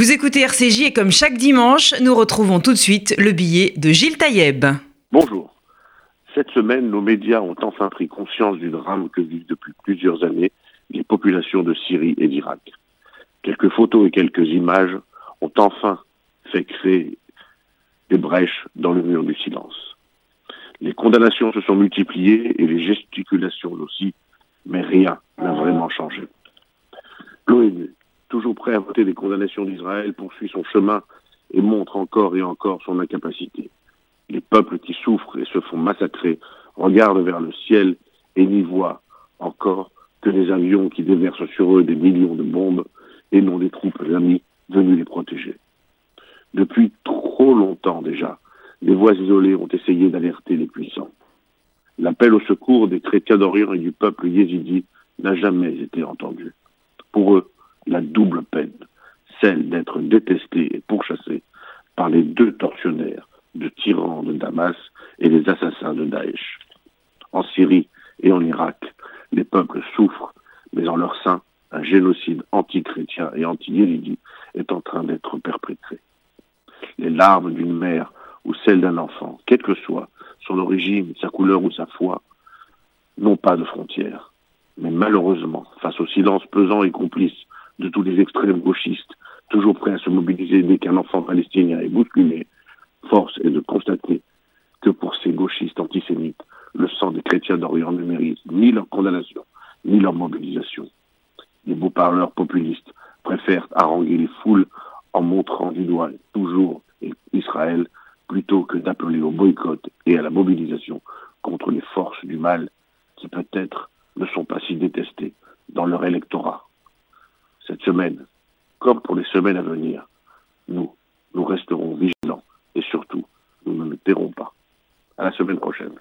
Vous écoutez RCJ et comme chaque dimanche, nous retrouvons tout de suite le billet de Gilles Taïeb. Bonjour. Cette semaine, nos médias ont enfin pris conscience du drame que vivent depuis plusieurs années les populations de Syrie et d'Irak. Quelques photos et quelques images ont enfin fait créer des brèches dans le mur du silence. Les condamnations se sont multipliées et les gesticulations aussi, mais rien n'a vraiment changé. Toujours prêt à voter des condamnations d'Israël, poursuit son chemin et montre encore et encore son incapacité. Les peuples qui souffrent et se font massacrer regardent vers le ciel et n'y voient encore que des avions qui déversent sur eux des millions de bombes et non des troupes amies venues les protéger. Depuis trop longtemps déjà, des voix isolées ont essayé d'alerter les puissants. L'appel au secours des chrétiens d'Orient et du peuple yézidi n'a jamais été entendu. Pour eux, la double peine, celle d'être détestés et pourchassés par les deux tortionnaires de tyrans de Damas et les assassins de Daesh. En Syrie et en Irak, les peuples souffrent, mais en leur sein, un génocide anti-chrétien et anti-yézidi est en train d'être perpétré. Les larmes d'une mère ou celles d'un enfant, quelle que soit son origine, sa couleur ou sa foi, n'ont pas de frontières. Mais malheureusement, face au silence pesant et complice de tous les extrêmes gauchistes, toujours prêts à se mobiliser dès qu'un enfant palestinien est bousculé, force est de constater que pour ces gauchistes antisémites, le sang des chrétiens d'Orient ne mérite ni leur condamnation, ni leur mobilisation. Les beaux parleurs populistes préfèrent haranguer les foules en montrant du doigt toujours Israël plutôt que d'appeler au boycott et à la mobilisation contre les forces du mal qui peut-être ne sont pas si détestées dans leur électorat. Cette semaine, comme pour les semaines à venir, nous, nous resterons vigilants et surtout, nous ne nous tairons pas. À la semaine prochaine.